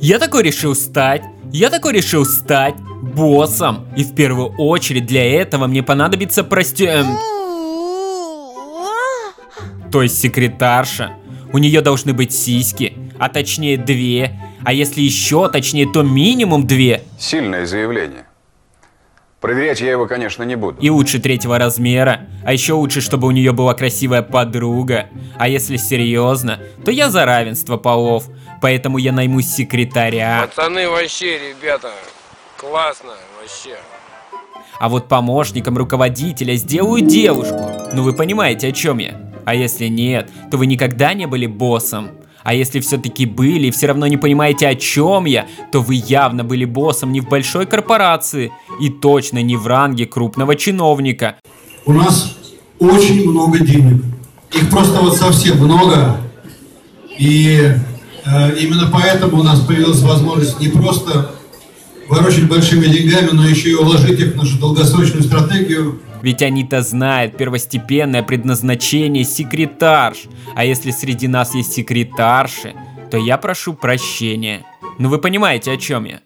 Я такой решил стать. Я такой решил стать боссом. И в первую очередь для этого мне понадобится прости... эм, то есть секретарша. У нее должны быть сиськи, а точнее две. А если еще точнее, то минимум две. Сильное заявление. Проверять я его, конечно, не буду. И лучше третьего размера. А еще лучше, чтобы у нее была красивая подруга. А если серьезно, то я за равенство полов. Поэтому я найму секретаря. Пацаны вообще, ребята, классно вообще. А вот помощником руководителя сделаю девушку. Ну вы понимаете, о чем я. А если нет, то вы никогда не были боссом. А если все-таки были и все равно не понимаете, о чем я, то вы явно были боссом не в большой корпорации и точно не в ранге крупного чиновника. У нас очень много денег. Их просто вот совсем много. И э, именно поэтому у нас появилась возможность не просто ворочать большими деньгами, но еще и уложить их в нашу долгосрочную стратегию ведь они-то знают первостепенное предназначение секретарш. А если среди нас есть секретарши, то я прошу прощения. Ну вы понимаете, о чем я?